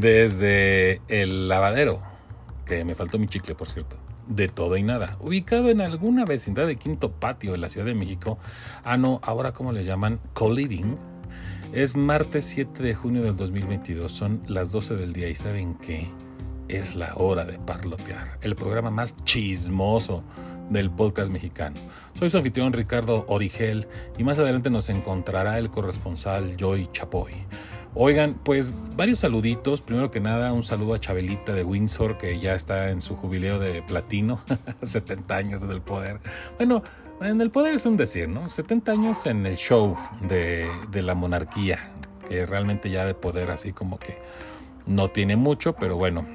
desde el lavadero, que me faltó mi chicle, por cierto, de todo y nada, ubicado en alguna vecindad de Quinto Patio de la Ciudad de México. Ah, no, ahora como le llaman, co-living. Es martes 7 de junio del 2022, son las 12 del día y ¿saben qué? Es la hora de parlotear, el programa más chismoso del podcast mexicano. Soy su anfitrión Ricardo Origel y más adelante nos encontrará el corresponsal Joy Chapoy. Oigan, pues varios saluditos. Primero que nada, un saludo a Chabelita de Windsor, que ya está en su jubileo de platino, 70 años en el poder. Bueno, en el poder es un decir, ¿no? 70 años en el show de, de la monarquía, que realmente ya de poder así como que no tiene mucho, pero bueno,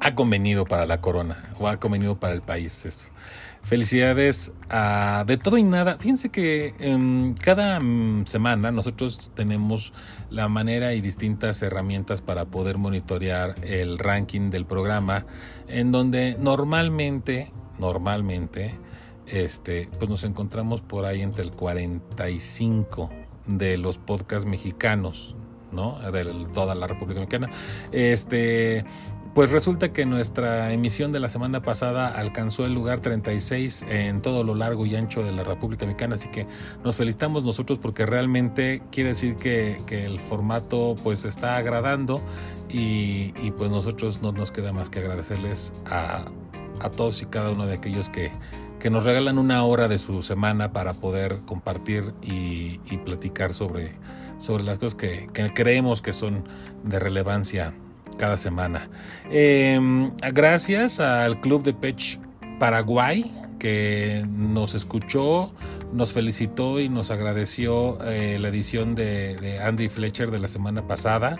ha convenido para la corona o ha convenido para el país eso. Felicidades a De Todo y Nada. Fíjense que em, cada mm, semana nosotros tenemos la manera y distintas herramientas para poder monitorear el ranking del programa, en donde normalmente, normalmente, este, pues nos encontramos por ahí entre el 45 de los podcasts mexicanos, ¿no? De toda la República Mexicana. Este, pues resulta que nuestra emisión de la semana pasada alcanzó el lugar 36 en todo lo largo y ancho de la República Mexicana, así que nos felicitamos nosotros porque realmente quiere decir que, el formato pues está agradando y, pues nosotros no nos queda más que agradecerles a, todos y cada uno de aquellos que, que, nos regalan una hora de su semana para poder compartir y, platicar sobre, sobre las cosas que, que creemos que son de relevancia cada semana. Em, gracias al Club de Pech Paraguay que nos escuchó, nos felicitó y nos agradeció eh, la edición de, Andy Fletcher de la semana pasada.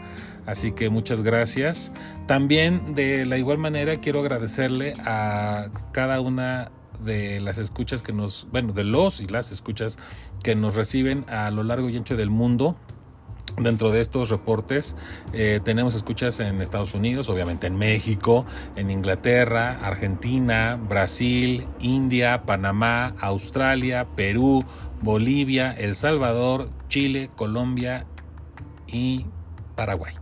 Así que muchas gracias. También de la igual manera quiero agradecerle a cada una de las escuchas que nos, bueno, de los y las escuchas que nos reciben a lo largo y ancho del mundo. Dentro de estos reportes eh, tenemos escuchas en Estados Unidos, obviamente en México, en Inglaterra, Argentina, Brasil, India, Panamá, Australia, Perú, Bolivia, El Salvador, Chile, Colombia y Paraguay.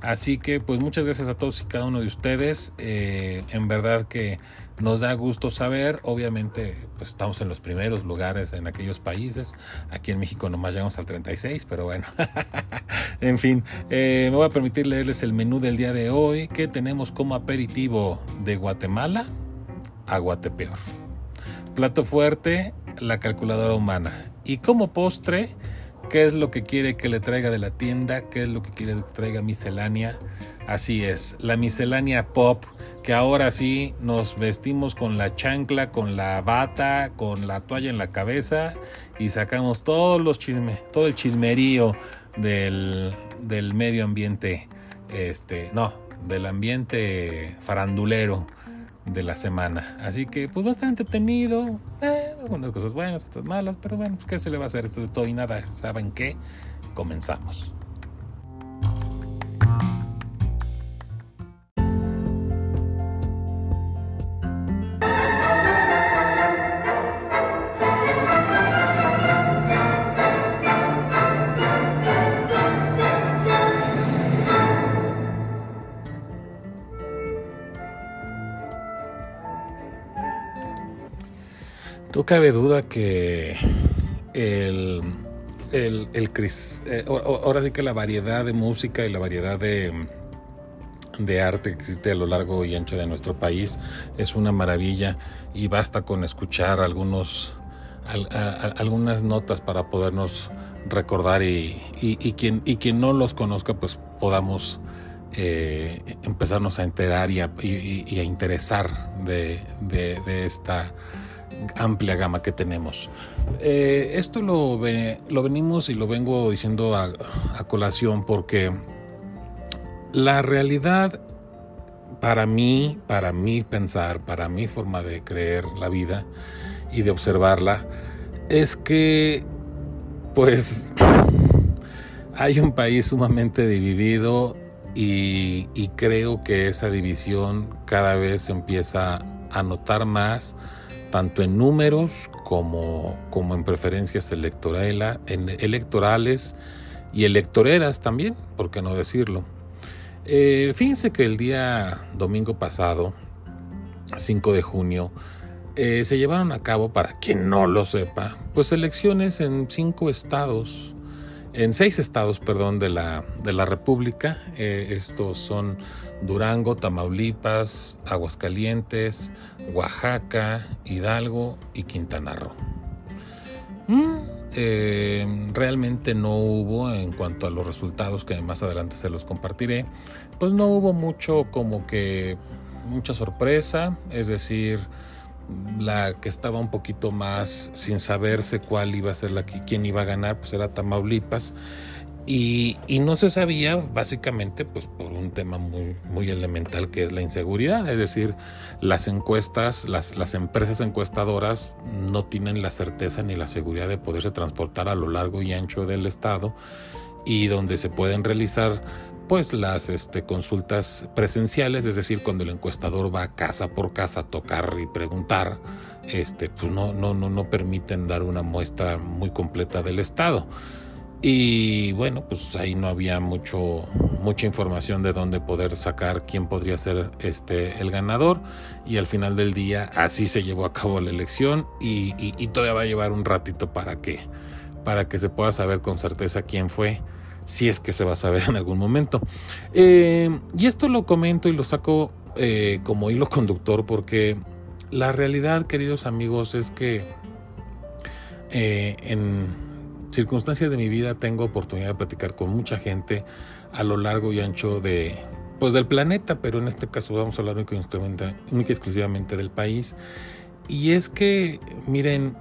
Así que pues muchas gracias a todos y cada uno de ustedes. Eh, en verdad que nos da gusto saber, obviamente, pues estamos en los primeros lugares en aquellos países. Aquí en México nomás llegamos al 36, pero bueno. en fin, eh, me voy a permitir leerles el menú del día de hoy que tenemos como aperitivo de Guatemala a Guatepeor. Plato fuerte, la calculadora humana. Y como postre, ¿qué es lo que quiere que le traiga de la tienda? ¿Qué es lo que quiere que traiga miscelánea? Así es, la miscelánea pop, que ahora sí nos vestimos con la chancla, con la bata, con la toalla en la cabeza y sacamos todos los chisme, todo el chismerío del, del medio ambiente, este, no, del ambiente farandulero de la semana. Así que pues bastante entretenido, eh, algunas cosas buenas, otras malas, pero bueno, pues qué se le va a hacer esto de todo y nada, ¿saben qué? Comenzamos. Cabe duda que el, el, el eh, ahora sí que la variedad de música y la variedad de, de arte que existe a lo largo y ancho de nuestro país es una maravilla y basta con escuchar algunos algunas notas para podernos recordar y, y, quien, y quien no los conozca pues podamos eh, empezarnos a enterar y a, a interesar de, de esta amplia gama que tenemos. Eh, esto lo, lo, venimos y lo vengo diciendo a, colación porque la realidad para mí, para mí pensar, para mi forma de creer la vida y de observarla, es que pues hay un país sumamente dividido y, creo que esa división cada vez empieza a notar más tanto en números como, como en preferencias electorales y electoreras también, por qué no decirlo. Eh, fíjense que el día domingo pasado, 5 de junio, eh, se llevaron a cabo, para quien no lo sepa, pues elecciones en cinco estados, en seis estados, perdón, de la, de la República. Eh, estos son Durango, Tamaulipas, Aguascalientes, Oaxaca, Hidalgo y Quintana Roo. Mm, eh, realmente no hubo, en cuanto a los resultados que más adelante se los compartiré, pues no hubo mucho como que mucha sorpresa, es decir, la que estaba un poquito más sin saberse cuál iba a ser la que quién iba a ganar, pues era Tamaulipas. Y, no se sabía básicamente pues por un tema muy, muy elemental que es la inseguridad, es decir, las encuestas, las, las empresas encuestadoras no tienen la certeza ni la seguridad de poderse transportar a lo largo y ancho del estado y donde se pueden realizar pues las este, consultas presenciales, es decir, cuando el encuestador va casa por casa a tocar y preguntar, este, pues no, no, no, no permiten dar una muestra muy completa del estado. Y bueno, pues ahí no había mucho, mucha información de dónde poder sacar quién podría ser este, el ganador. Y al final del día así se llevó a cabo la elección y, y todavía va a llevar un ratito para que, para que se pueda saber con certeza quién fue si es que se va a saber en algún momento. Eh, y esto lo comento y lo saco eh, como hilo conductor porque la realidad, queridos amigos, es que eh, en circunstancias de mi vida tengo oportunidad de platicar con mucha gente a lo largo y ancho de pues del planeta, pero en este caso vamos a hablar única y exclusivamente del país. Y es que, miren,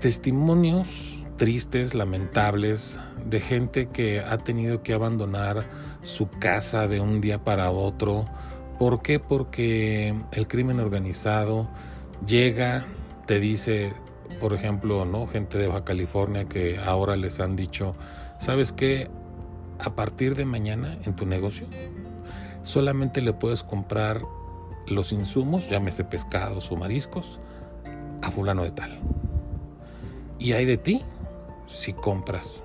testimonios tristes, lamentables, de gente que ha tenido que abandonar su casa de un día para otro. ¿Por qué? Porque el crimen organizado llega, te dice, por ejemplo, ¿no? Gente de Baja California que ahora les han dicho, ¿sabes qué? A partir de mañana en tu negocio solamente le puedes comprar los insumos, llámese pescados o mariscos, a fulano de tal. Y hay de ti si compras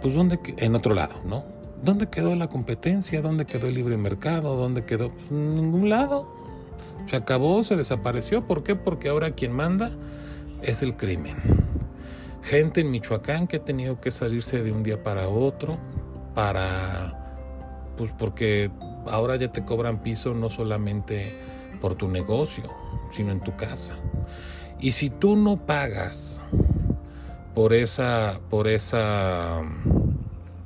pues ¿dónde, en otro lado, ¿no? ¿Dónde quedó la competencia? ¿Dónde quedó el libre mercado? ¿Dónde quedó? Pues, ningún lado. Se acabó, se desapareció. ¿Por qué? Porque ahora quien manda es el crimen. Gente en Michoacán que ha tenido que salirse de un día para otro para... Pues porque ahora ya te cobran piso no solamente por tu negocio, sino en tu casa. Y si tú no pagas por esa, por esa,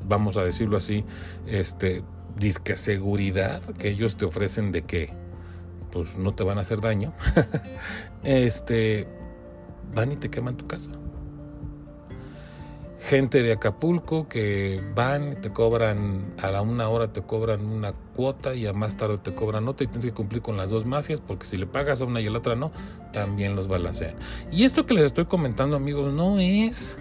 vamos a decirlo así, este, disque seguridad que ellos te ofrecen de que, pues no te van a hacer daño, este, van y te queman tu casa gente de Acapulco que van, te cobran, a la una hora te cobran una cuota y a más tarde te cobran otra y tienes que cumplir con las dos mafias porque si le pagas a una y a la otra no, también los balancean. Y esto que les estoy comentando amigos no es,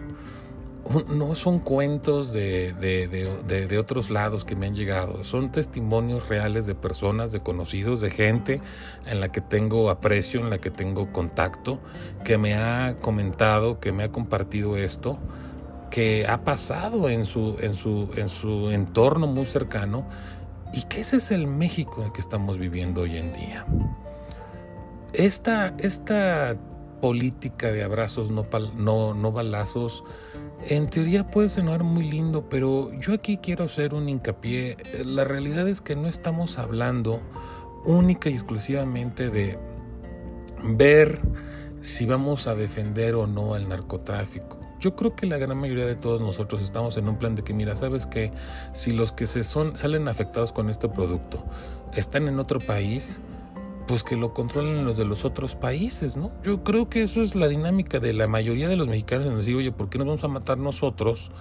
no son cuentos de, de, de otros lados que me han llegado, son testimonios reales de personas, de conocidos, de gente en la que tengo aprecio, en la que tengo contacto, que me ha comentado, que me ha compartido esto que ha pasado en su, en su, en su entorno muy cercano y que ese es el México en el que estamos viviendo hoy en día. Esta, esta política de abrazos no, no, no balazos, en teoría puede sonar muy lindo, pero yo aquí quiero hacer un hincapié. La realidad es que no estamos hablando única y exclusivamente de ver si vamos a defender o no al narcotráfico yo creo que la gran mayoría de todos nosotros estamos en un plan de que, mira, sabes que si los que se son, salen afectados con este producto están en otro país, pues que lo controlen los de los otros países, ¿no? Yo creo que eso es la dinámica de la mayoría de los mexicanos. Nos digo, oye, ¿por qué nos vamos a matar nosotros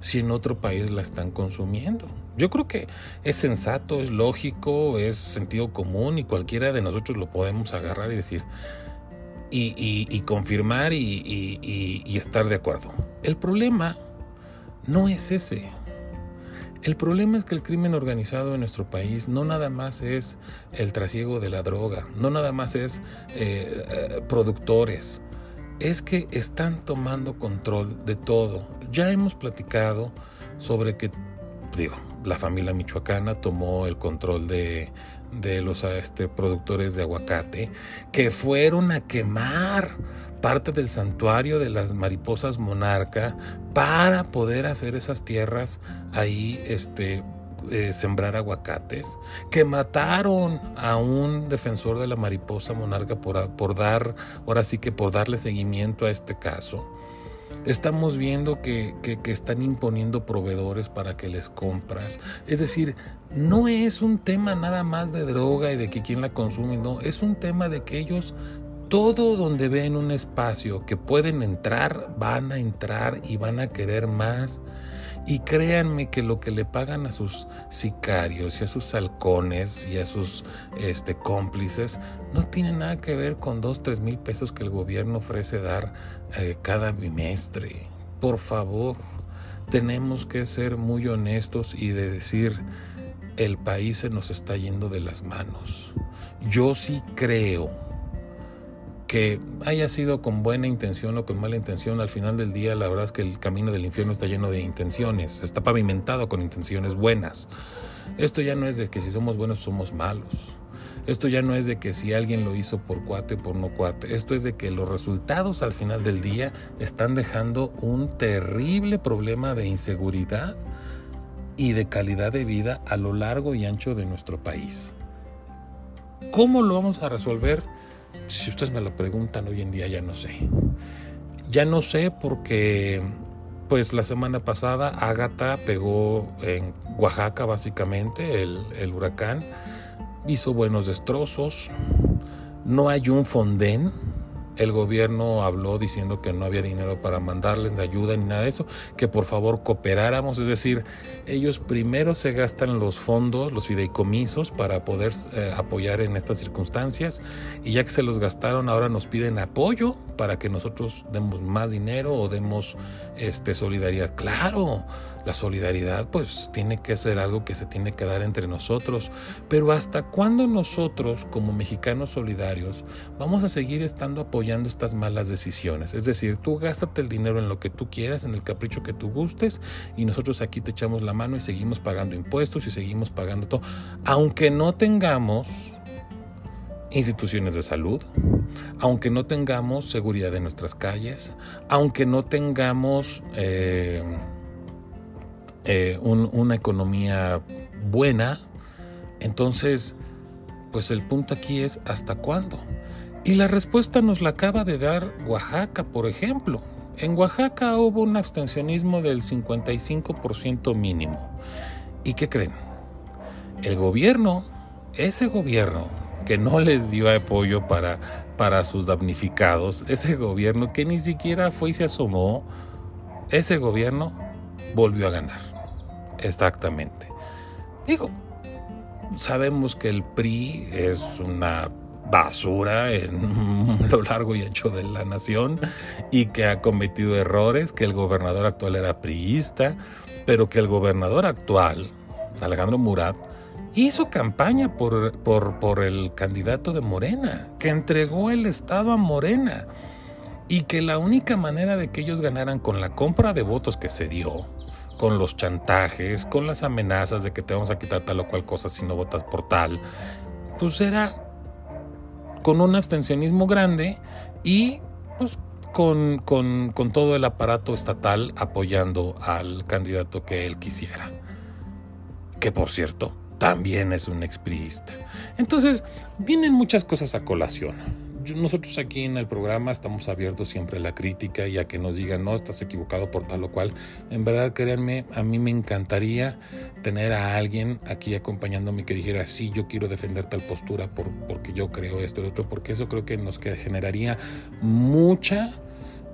si en otro país la están consumiendo? Yo creo que es sensato, es lógico, es sentido común y cualquiera de nosotros lo podemos agarrar y decir, y, confirmar y, estar de acuerdo. El problema no es ese. El problema es que el crimen organizado en nuestro país no nada más es el trasiego de la droga, no nada más es eh, eh, productores, es que están tomando control de todo. Ya hemos platicado sobre que, digo, la familia michoacana tomó el control de, de los este, productores de aguacate que fueron a quemar parte del santuario de las mariposas monarca para poder hacer esas tierras ahí este eh, sembrar aguacates, que mataron a un defensor de la mariposa monarca por, por dar, ahora sí que por darle seguimiento a este caso. Estamos viendo que, que, están imponiendo proveedores para que les compras. Es decir, no es un tema nada más de droga y de que quién la consume, no, es un tema de que ellos todo donde ven un espacio que pueden entrar, van a entrar y van a querer más. Y créanme que lo que le pagan a sus sicarios y a sus halcones y a sus este, cómplices no tiene nada que ver con dos, tres mil pesos que el gobierno ofrece dar eh, cada bimestre. Por favor, tenemos que ser muy honestos y de decir, el país se nos está yendo de las manos. Yo sí creo que haya sido con buena intención o con mala intención, al final del día la verdad es que el camino del infierno está lleno de intenciones, está pavimentado con intenciones buenas. Esto ya no es de que si somos buenos somos malos. Esto ya no es de que si alguien lo hizo por cuate, por no cuate. Esto es de que los resultados al final del día están dejando un terrible problema de inseguridad y de calidad de vida a lo largo y ancho de nuestro país. ¿Cómo lo vamos a resolver? Si ustedes me lo preguntan hoy en día, ya no sé. Ya no sé porque, pues la semana pasada, Ágata pegó en Oaxaca, básicamente, el, el huracán. Hizo buenos destrozos. No hay un fondén el gobierno habló diciendo que no había dinero para mandarles de ayuda ni nada de eso, que por favor cooperáramos, es decir, ellos primero se gastan los fondos, los fideicomisos para poder eh, apoyar en estas circunstancias y ya que se los gastaron ahora nos piden apoyo para que nosotros demos más dinero o demos este solidaridad. Claro, la solidaridad pues tiene que ser algo que se tiene que dar entre nosotros, pero ¿hasta cuándo nosotros como mexicanos solidarios vamos a seguir estando apoyando estas malas decisiones? Es decir, tú gástate el dinero en lo que tú quieras, en el capricho que tú gustes y nosotros aquí te echamos la mano y seguimos pagando impuestos y seguimos pagando todo, aunque no tengamos instituciones de salud, aunque no tengamos seguridad en nuestras calles, aunque no tengamos... Eh, eh, una economía buena, entonces, pues el punto aquí es ¿hasta cuándo? Y la respuesta nos la acaba de dar Oaxaca, por ejemplo. En Oaxaca hubo un abstencionismo del 55% mínimo. ¿Y qué creen? El gobierno, ese gobierno que no les dio apoyo para, para sus damnificados, ese gobierno que ni siquiera fue y se asomó, ese gobierno volvió a ganar. Exactamente. Digo, sabemos que el PRI es una basura en lo largo y ancho de la nación y que ha cometido errores, que el gobernador actual era priista, pero que el gobernador actual, Alejandro Murat, hizo campaña por, por, por el candidato de Morena, que entregó el Estado a Morena y que la única manera de que ellos ganaran con la compra de votos que se dio, con los chantajes, con las amenazas de que te vamos a quitar tal o cual cosa si no votas por tal, pues era con un abstencionismo grande y pues con, con, con todo el aparato estatal apoyando al candidato que él quisiera. Que por cierto, también es un expriista. Entonces, vienen muchas cosas a colación nosotros aquí en el programa estamos abiertos siempre a la crítica y a que nos digan, no, estás equivocado por tal o cual. En verdad, créanme, a mí me encantaría tener a alguien aquí acompañándome que dijera, sí, yo quiero defender tal postura por, porque yo creo esto y otro, porque eso creo que nos generaría mucha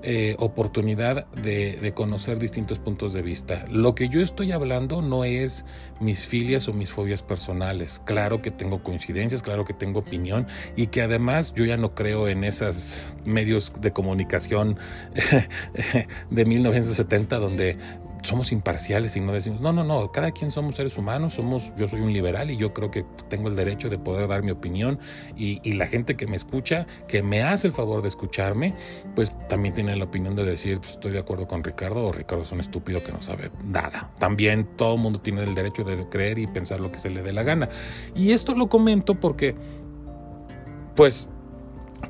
eh, oportunidad de, conocer distintos puntos de vista. Lo que yo estoy hablando no es mis filias o mis fobias personales. Claro que tengo coincidencias, claro que tengo opinión y que además yo ya no creo en esos medios de comunicación de 1970 donde somos imparciales y no decimos, no, no, no, cada quien somos seres humanos, somos, yo soy un liberal y yo creo que tengo el derecho de poder dar mi opinión y, la gente que me escucha, que me hace el favor de escucharme, pues también tiene la opinión de decir, pues, estoy de acuerdo con Ricardo o Ricardo es un estúpido que no sabe nada. También todo el mundo tiene el derecho de creer y pensar lo que se le dé la gana. Y esto lo comento porque, pues,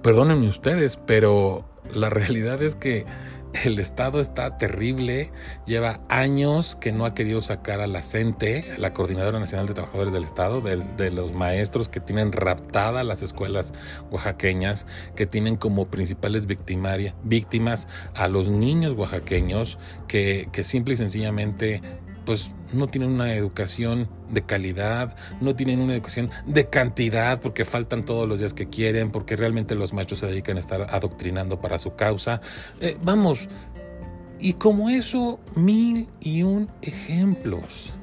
perdónenme ustedes, pero la realidad es que el Estado está terrible, lleva años que no ha querido sacar a la CENTE, la Coordinadora Nacional de Trabajadores del Estado, de, los maestros que tienen raptada las escuelas oaxaqueñas, que tienen como principales víctimas a los niños oaxaqueños, que, que simple y sencillamente pues no tienen una educación de calidad, no tienen una educación de cantidad porque faltan todos los días que quieren, porque realmente los machos se dedican a estar adoctrinando para su causa. Eh, vamos, y como eso, mil y un ejemplos.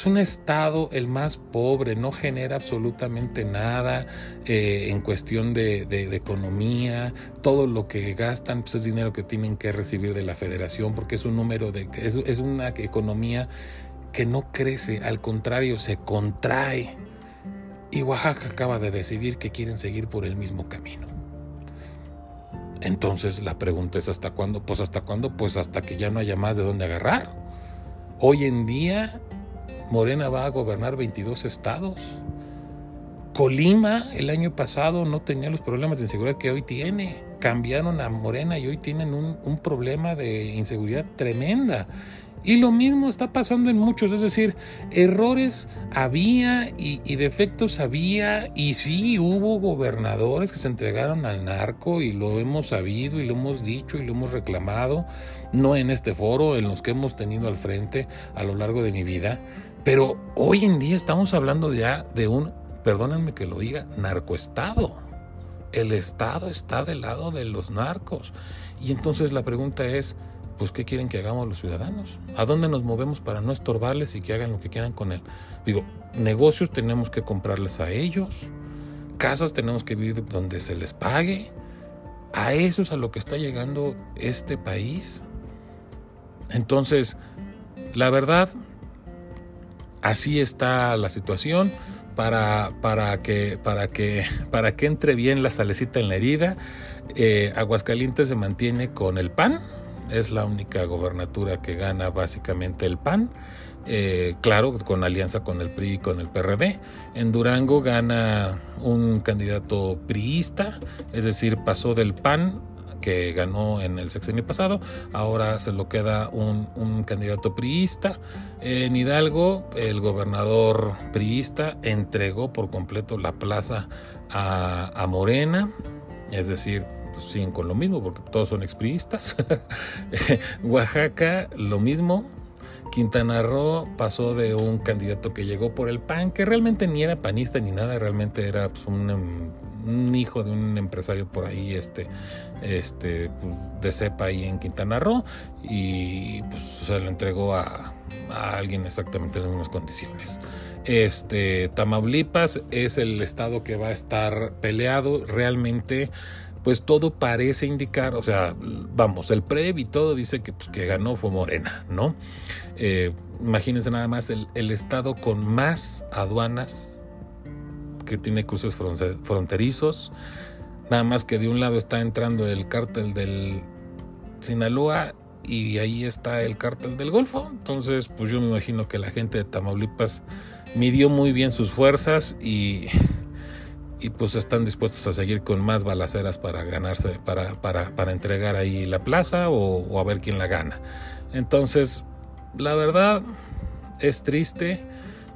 Es un estado el más pobre, no genera absolutamente nada eh, en cuestión de, economía. Todo lo que gastan pues, es dinero que tienen que recibir de la federación porque es un número de... Es, es una economía que no crece, al contrario, se contrae. Y Oaxaca acaba de decidir que quieren seguir por el mismo camino. Entonces la pregunta es ¿hasta cuándo? Pues hasta cuándo? Pues hasta que ya no haya más de dónde agarrar. Hoy en día Morena va a gobernar 22 estados. Colima el año pasado no tenía los problemas de inseguridad que hoy tiene. Cambiaron a Morena y hoy tienen un, problema de inseguridad tremenda. Y lo mismo está pasando en muchos, es decir, errores había y, defectos había, y sí hubo gobernadores que se entregaron al narco y lo hemos sabido y lo hemos dicho y lo hemos reclamado, no en este foro, en los que hemos tenido al frente a lo largo de mi vida, pero hoy en día estamos hablando ya de un, perdónenme que lo diga, narcoestado. El Estado está del lado de los narcos. Y entonces la pregunta es, pues, ¿qué quieren que hagamos los ciudadanos? ¿A dónde nos movemos para no estorbarles y que hagan lo que quieran con él? Digo, negocios tenemos que comprarles a ellos, casas tenemos que vivir donde se les pague. A eso es a lo que está llegando este país. Entonces, la verdad, así está la situación para, para, que, para, que, para que entre bien la salecita en la herida. Eh, Aguascalientes se mantiene con el PAN, es la única gobernatura que gana básicamente el PAN. Eh, claro, con alianza con el PRI y con el PRD. En Durango gana un candidato priista, es decir, pasó del PAN que ganó en el sexenio pasado, ahora se lo queda un, candidato priista. En Hidalgo, el gobernador priista entregó por completo la plaza a, Morena, es decir, siguen con lo mismo porque todos son expriistas. Oaxaca, lo mismo, Quintana Roo pasó de un candidato que llegó por el PAN, que realmente ni era panista ni nada, realmente era pues, un, hijo de un empresario por ahí, este, este, pues, de cepa ahí en Quintana Roo, y pues se lo entregó a, alguien exactamente en las mismas condiciones. Este, Tamaulipas es el estado que va a estar peleado realmente pues todo parece indicar, o sea, vamos, el PREV y todo dice que, pues, que ganó fue Morena, ¿no? Eh, imagínense nada más el, estado con más aduanas que tiene cruces fronterizos, nada más que de un lado está entrando el cártel del Sinaloa y ahí está el cártel del Golfo, entonces pues yo me imagino que la gente de Tamaulipas midió muy bien sus fuerzas y y pues están dispuestos a seguir con más balaceras para ganarse, para, para, para entregar ahí la plaza o, a ver quién la gana. Entonces, la verdad es triste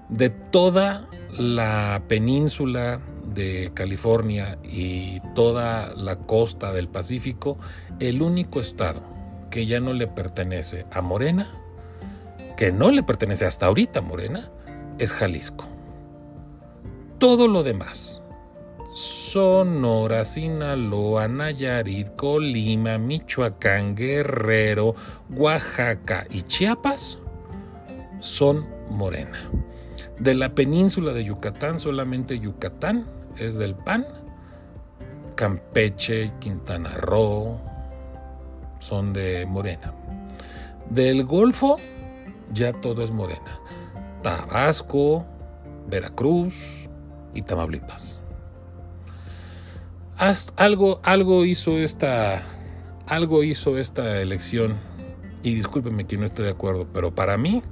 de toda la península de California y toda la costa del Pacífico, el único estado que ya no le pertenece a Morena, que no le pertenece hasta ahorita a Morena, es Jalisco. Todo lo demás, Sonora, Sinaloa, Nayarit, Colima, Michoacán, Guerrero, Oaxaca y Chiapas son morena. De la península de Yucatán, solamente Yucatán es del PAN. Campeche, Quintana Roo son de morena. Del Golfo, ya todo es Morena. Tabasco, Veracruz y Tamaulipas. algo, algo hizo esta algo hizo esta elección y discúlpenme que no esté de acuerdo, pero para mí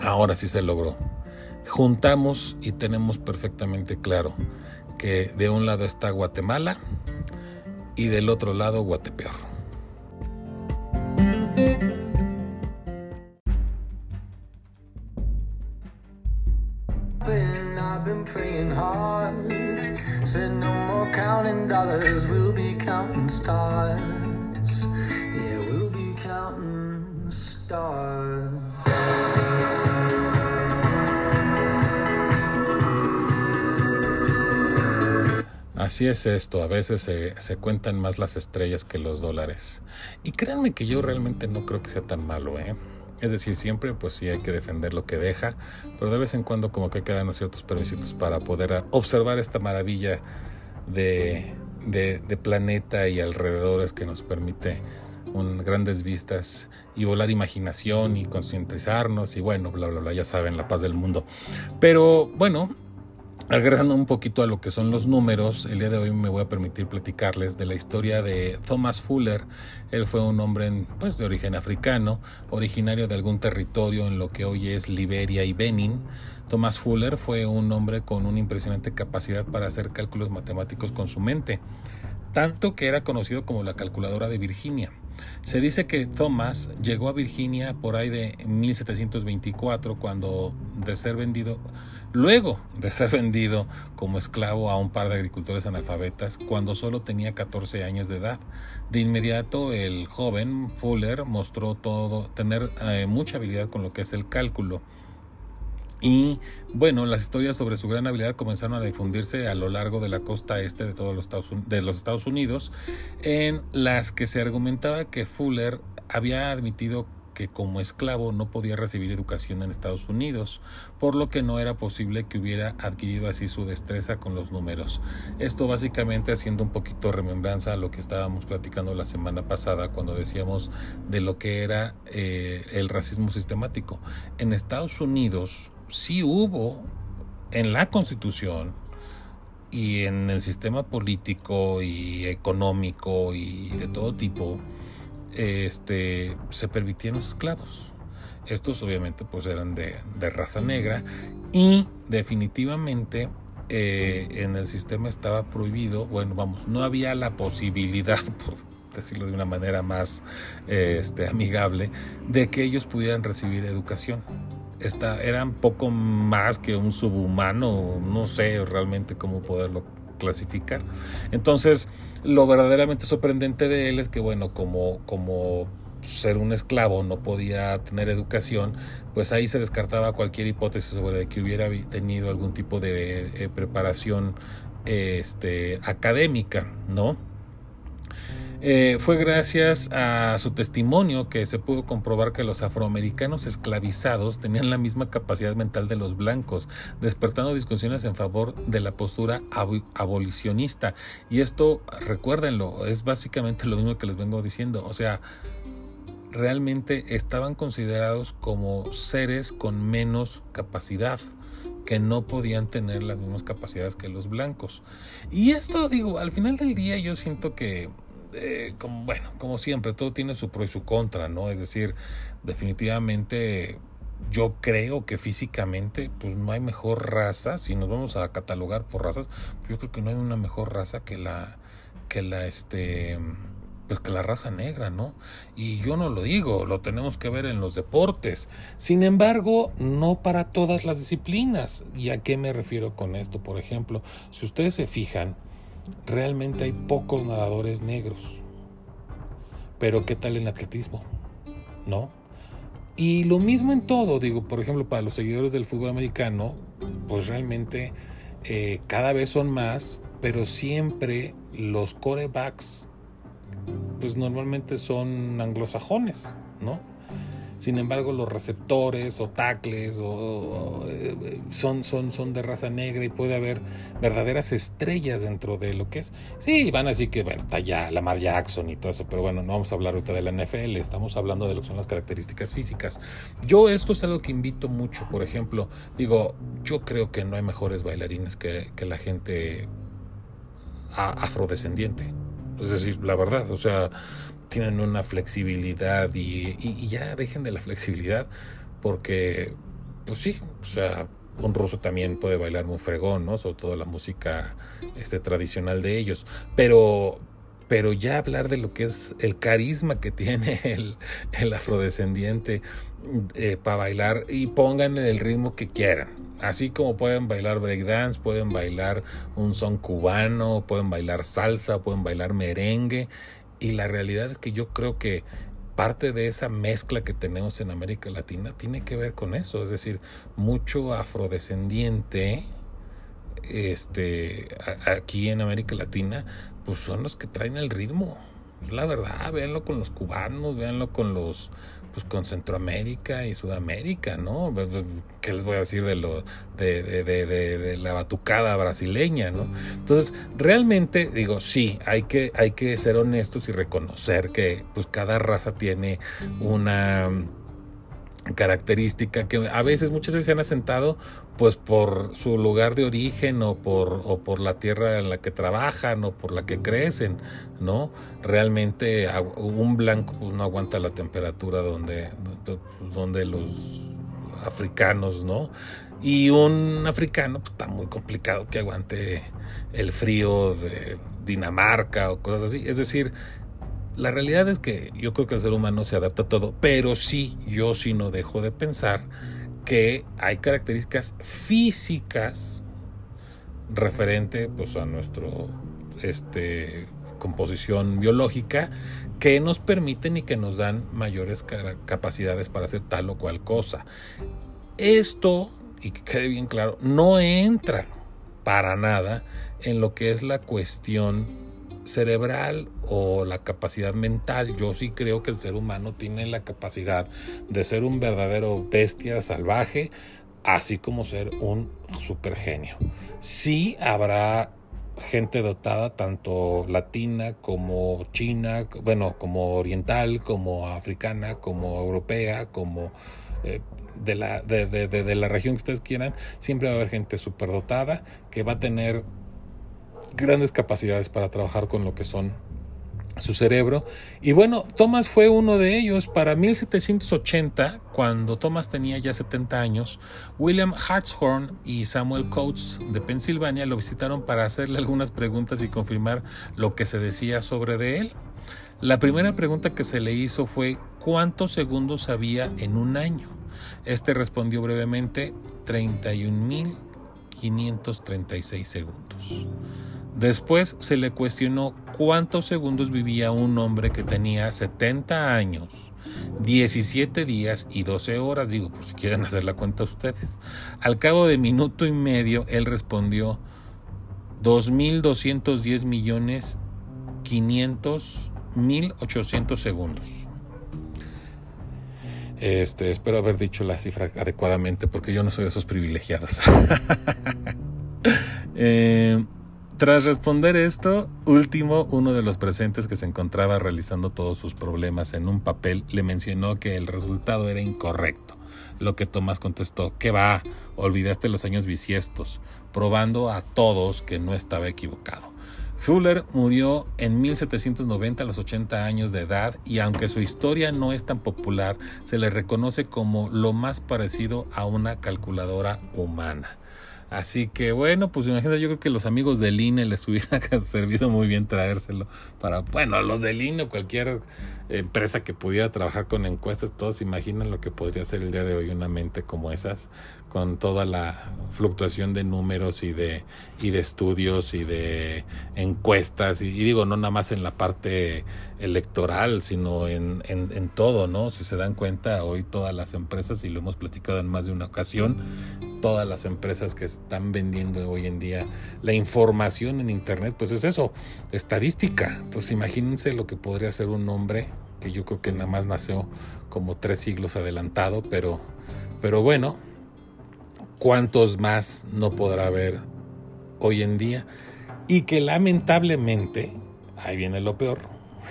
ahora sí se logró. Juntamos y tenemos perfectamente claro que de un lado está Guatemala y del otro lado Guatepeor. Así es esto, a veces se, cuentan más las estrellas que los dólares. Y créanme que yo realmente no creo que sea tan malo, ¿eh? Es decir, siempre pues sí hay que defender lo que deja, pero de vez en cuando como que quedan ciertos permisitos para poder observar esta maravilla de, de, planeta y alrededores que nos permite un, grandes vistas y volar imaginación y concientizarnos y bueno, bla, bla, bla, ya saben, la paz del mundo. Pero bueno, Agregando un poquito a lo que son los números, el día de hoy me voy a permitir platicarles de la historia de Thomas Fuller. Él fue un hombre pues, de origen africano, originario de algún territorio en lo que hoy es Liberia y Benin. Thomas Fuller fue un hombre con una impresionante capacidad para hacer cálculos matemáticos con su mente, tanto que era conocido como la calculadora de Virginia. Se dice que Thomas llegó a Virginia por ahí de 1724 cuando de ser vendido luego de ser vendido como esclavo a un par de agricultores analfabetas cuando solo tenía 14 años de edad. De inmediato el joven Fuller mostró todo tener eh, mucha habilidad con lo que es el cálculo. Y bueno, las historias sobre su gran habilidad comenzaron a difundirse a lo largo de la costa este de todos los Estados, de los Estados Unidos, en las que se argumentaba que Fuller había admitido que como esclavo no podía recibir educación en Estados Unidos, por lo que no era posible que hubiera adquirido así su destreza con los números. Esto básicamente haciendo un poquito remembranza a lo que estábamos platicando la semana pasada cuando decíamos de lo que era eh, el racismo sistemático. En Estados Unidos sí hubo en la Constitución y en el sistema político y económico y de todo tipo, este, se permitían los esclavos. Estos obviamente pues eran de, raza negra y definitivamente eh, en el sistema estaba prohibido, bueno, vamos, no había la posibilidad, por decirlo de una manera más este, amigable, de que ellos pudieran recibir educación. Esta, eran poco más que un subhumano, no sé realmente cómo poderlo clasificar. Entonces, lo verdaderamente sorprendente de él es que, bueno, como, como ser un esclavo no podía tener educación, pues ahí se descartaba cualquier hipótesis sobre que hubiera tenido algún tipo de eh, preparación este, académica, ¿no? Eh, fue gracias a su testimonio que se pudo comprobar que los afroamericanos esclavizados tenían la misma capacidad mental de los blancos, despertando discusiones en favor de la postura abolicionista. Y esto, recuérdenlo, es básicamente lo mismo que les vengo diciendo. O sea, realmente estaban considerados como seres con menos capacidad que no podían tener las mismas capacidades que los blancos. Y esto digo, al final del día yo siento que eh, bueno, como siempre, todo tiene su pro y su contra, ¿no? Es decir, definitivamente yo creo que físicamente pues no hay mejor raza, si nos vamos a catalogar por razas, yo creo que no hay una mejor raza que la que la este pues que la raza negra, ¿no? Y yo no lo digo, lo tenemos que ver en los deportes. Sin embargo, no para todas las disciplinas. ¿Y a qué me refiero con esto? Por ejemplo, si ustedes se fijan, realmente hay pocos nadadores negros. Pero ¿qué tal en atletismo? ¿No? Y lo mismo en todo, digo, por ejemplo, para los seguidores del fútbol americano, pues realmente eh, cada vez son más, pero siempre los corebacks, pues normalmente son anglosajones, ¿no? Sin embargo los receptores o tacles o, eh, son, son, son de raza negra y puede haber verdaderas estrellas dentro de lo que es. Sí, van así que bueno, está ya Lamar Jackson y todo eso, pero bueno, no vamos a hablar ahorita de la NFL, estamos hablando de lo que son las características físicas. Yo esto es algo que invito mucho, por ejemplo, digo, yo creo que no hay mejores bailarines que, que la gente afrodescendiente. Es decir, la verdad, o sea, tienen una flexibilidad y, ya dejen de la flexibilidad porque, pues sí, o sea, un ruso también puede bailar muy fregón, ¿no? Sobre todo la música este, tradicional de ellos. Pero, pero ya hablar de lo que es el carisma que tiene el, el afrodescendiente eh, para bailar y pongan el ritmo que quieran. Así como pueden bailar breakdance, pueden bailar un son cubano, pueden bailar salsa, pueden bailar merengue. Y la realidad es que yo creo que parte de esa mezcla que tenemos en América Latina tiene que ver con eso. Es decir, mucho afrodescendiente este, aquí en América Latina, pues son los que traen el ritmo. Es la verdad, véanlo con los cubanos, véanlo con los pues con Centroamérica y Sudamérica, ¿no? Pues, pues, ¿Qué les voy a decir de lo de, de, de, de, la batucada brasileña, ¿no? Entonces, realmente digo, sí, hay que, hay que ser honestos y reconocer que pues cada raza tiene una característica que a veces muchas veces se han asentado pues por su lugar de origen o por, o por la tierra en la que trabajan o por la que crecen, ¿no? Realmente un blanco pues, no aguanta la temperatura donde, donde los africanos, ¿no? Y un africano pues, está muy complicado que aguante el frío de Dinamarca o cosas así. Es decir, la realidad es que yo creo que el ser humano se adapta a todo, pero sí, yo sí no dejo de pensar que hay características físicas referente pues a nuestro este composición biológica que nos permiten y que nos dan mayores capacidades para hacer tal o cual cosa. Esto, y que quede bien claro, no entra para nada en lo que es la cuestión cerebral o la capacidad mental. Yo sí creo que el ser humano tiene la capacidad de ser un verdadero bestia salvaje, así como ser un supergenio. Sí habrá gente dotada, tanto latina como china, bueno, como oriental, como africana, como europea, como eh, de, la, de, de la región que ustedes quieran, siempre va a haber gente superdotada que va a tener grandes capacidades para trabajar con lo que son su cerebro. Y bueno, Thomas fue uno de ellos. Para 1780, cuando Thomas tenía ya 70 años, William Hartshorn y Samuel Coates de Pensilvania lo visitaron para hacerle algunas preguntas y confirmar lo que se decía sobre de él. La primera pregunta que se le hizo fue ¿cuántos segundos había en un año? Este respondió brevemente 31.536 segundos. Después se le cuestionó cuántos segundos vivía un hombre que tenía 70 años, 17 días y 12 horas. Digo, por si quieren hacer la cuenta ustedes. Al cabo de minuto y medio, él respondió 2.210 millones 500 1.800 segundos. Este, espero haber dicho la cifra adecuadamente porque yo no soy de esos privilegiados. eh, tras responder esto, último, uno de los presentes que se encontraba realizando todos sus problemas en un papel le mencionó que el resultado era incorrecto. Lo que Tomás contestó, ¿qué va? Olvidaste los años bisiestos, probando a todos que no estaba equivocado. Fuller murió en 1790 a los 80 años de edad y aunque su historia no es tan popular, se le reconoce como lo más parecido a una calculadora humana. Así que bueno, pues imagínate, yo creo que los amigos del INE les hubiera servido muy bien traérselo para, bueno, los del INE o cualquier empresa que pudiera trabajar con encuestas, todos imaginan lo que podría ser el día de hoy una mente como esas, con toda la fluctuación de números y de, y de estudios y de encuestas, y, digo, no nada más en la parte electoral, sino en, en, todo, ¿no? Si se dan cuenta, hoy todas las empresas, y lo hemos platicado en más de una ocasión, todas las empresas que están vendiendo hoy en día la información en Internet, pues es eso, estadística. Entonces imagínense lo que podría ser un hombre que yo creo que nada más nació como tres siglos adelantado, pero, pero bueno, ¿cuántos más no podrá haber hoy en día? Y que lamentablemente, ahí viene lo peor,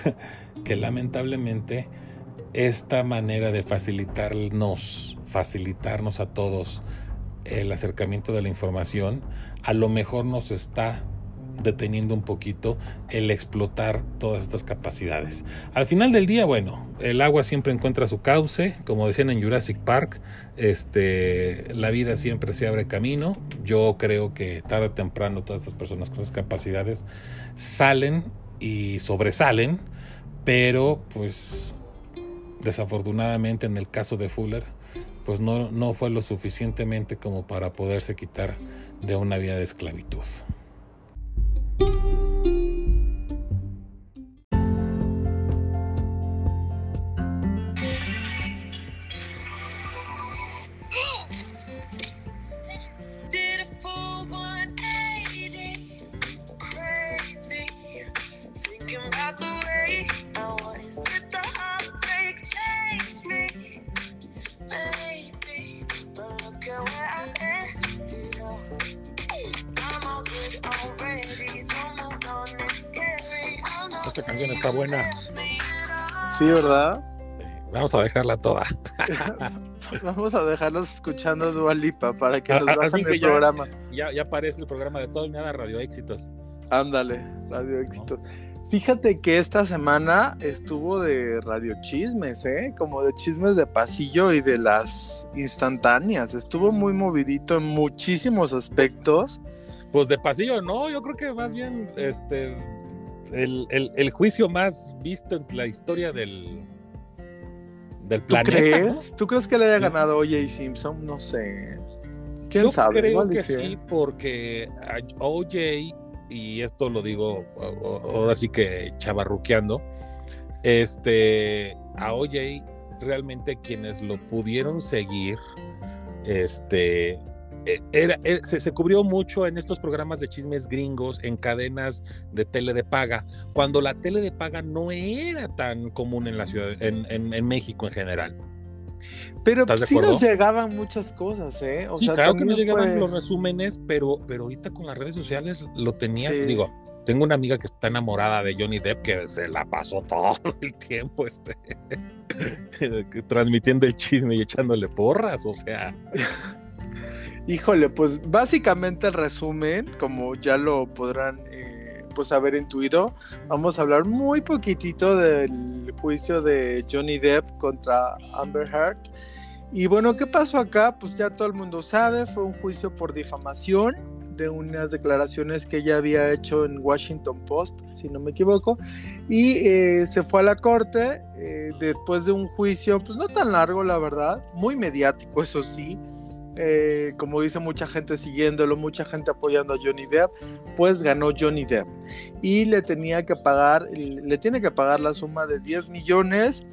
que lamentablemente esta manera de facilitarnos, facilitarnos a todos el acercamiento de la información, a lo mejor nos está deteniendo un poquito el explotar todas estas capacidades. Al final del día, bueno, el agua siempre encuentra su cauce, como decían en Jurassic Park, este, la vida siempre se abre camino. Yo creo que tarde o temprano todas estas personas con esas capacidades salen y sobresalen, pero pues desafortunadamente en el caso de Fuller, pues no, no fue lo suficientemente como para poderse quitar de una vida de esclavitud. Está buena. Sí, ¿verdad? Vamos a dejarla toda. Vamos a dejarlos escuchando Dua Lipa para que nos bajen el ya, programa. Ya, ya aparece el programa de todo y nada Radio Éxitos. Ándale, Radio Éxitos. Fíjate que esta semana estuvo de radio chismes, ¿eh? Como de chismes de pasillo y de las instantáneas. Estuvo muy movidito en muchísimos aspectos. Pues de pasillo, no, yo creo que más bien este el, el, el juicio más visto en la historia del, del ¿Tú planeta. crees? ¿no? ¿Tú crees que le haya ganado O.J. Simpson? No sé. ¿Quién Yo sabe? creo que sí. sí, porque OJ, y esto lo digo ahora sí que chavarruqueando, este, a OJ realmente quienes lo pudieron seguir, este, e- era, e- se, se cubrió mucho en estos programas de chismes gringos, en cadenas de tele de paga, cuando la tele de paga no era tan común en la ciudad, en, en- en México en general. Pero ¿Estás de sí nos llegaban muchas cosas, ¿eh? O sí, sea, claro que nos llegaban fue- los resúmenes, pero, pero ahorita con las redes sociales lo tenías, Sí. digo, tengo una amiga que está enamorada de Johnny Depp que se la pasó todo el tiempo este, transmitiendo el chisme y echándole porras, o sea, Híjole, pues básicamente el resumen, como ya lo podrán eh, pues haber intuido, vamos a hablar muy poquitito del juicio de Johnny Depp contra Amber Heard. Y bueno, ¿qué pasó acá? Pues ya todo el mundo sabe, fue un juicio por difamación de unas declaraciones que ella había hecho en Washington Post, si no me equivoco, y eh, se fue a la corte eh, después de un juicio, pues no tan largo, la verdad, muy mediático, eso sí, eh, como dice mucha gente siguiéndolo, mucha gente apoyando a Johnny Depp, pues ganó Johnny Depp y le tenía que pagar, le tiene que pagar la suma de 10 millones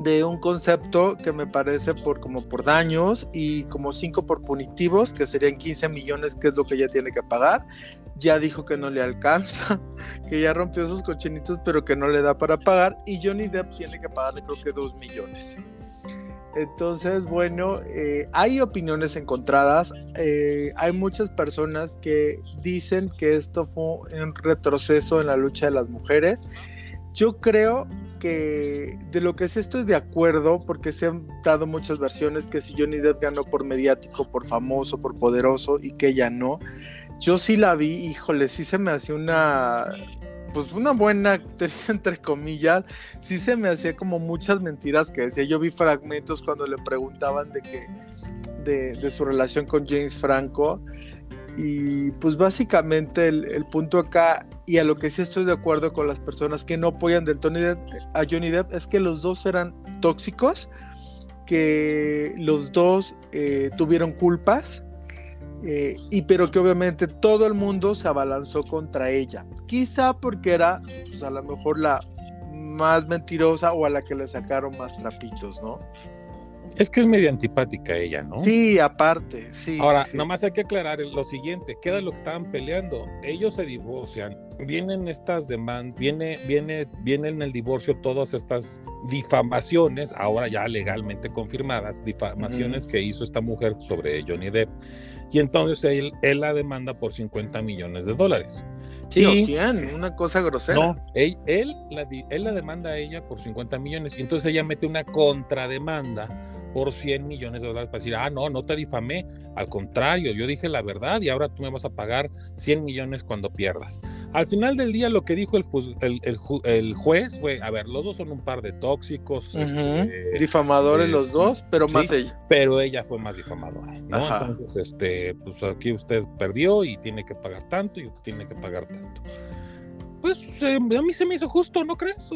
de un concepto que me parece por como por daños y como 5 por punitivos, que serían 15 millones, que es lo que ella tiene que pagar. Ya dijo que no le alcanza, que ya rompió sus cochinitos, pero que no le da para pagar. Y Johnny Depp tiene que pagarle creo que 2 millones. Entonces, bueno, eh, hay opiniones encontradas. Eh, hay muchas personas que dicen que esto fue un retroceso en la lucha de las mujeres. Yo creo que de lo que sí estoy de acuerdo, porque se han dado muchas versiones que si Johnny Depp ganó por mediático, por famoso, por poderoso y que ella no. Yo sí la vi, híjole, sí se me hacía una, pues una buena actriz entre comillas, sí se me hacía como muchas mentiras que decía. Yo vi fragmentos cuando le preguntaban de que de, su relación con James Franco y pues básicamente el, el, punto acá y a lo que sí estoy de acuerdo con las personas que no apoyan del Tony Depp, a Johnny Depp es que los dos eran tóxicos, que los dos eh, tuvieron culpas. Eh, y pero que obviamente todo el mundo se abalanzó contra ella. Quizá porque era, pues a lo mejor la más mentirosa o a la que le sacaron más trapitos, ¿no? Es que es medio antipática ella, ¿no? Sí, aparte, sí. Ahora, sí. nomás hay que aclarar lo siguiente, ¿qué era lo que estaban peleando? Ellos se divorcian, vienen estas demandas, viene, viene, vienen en el divorcio todas estas difamaciones, ahora ya legalmente confirmadas, difamaciones que hizo esta mujer sobre Johnny Depp. Y entonces él, él la demanda por 50 millones de dólares. Sí, Y- o 100, una cosa grosera. No, él, él, la, él la demanda a ella por 50 millones y entonces ella mete una contrademanda por 100 millones de dólares para decir, ah, no, no te difamé, al contrario, yo dije la verdad y ahora tú me vas a pagar 100 millones cuando pierdas. Al final del día lo que dijo el, juz- el, el ju- el juez fue, a ver, los dos son un par de tóxicos, este, Difamadores eh, los dos, pero sí. más ella. pero ella fue más difamadora, ¿no? Ajá. Entonces, este, pues aquí usted perdió y tiene que pagar tanto y usted tiene que pagar tanto. Pues a mí se me hizo justo, ¿no crees?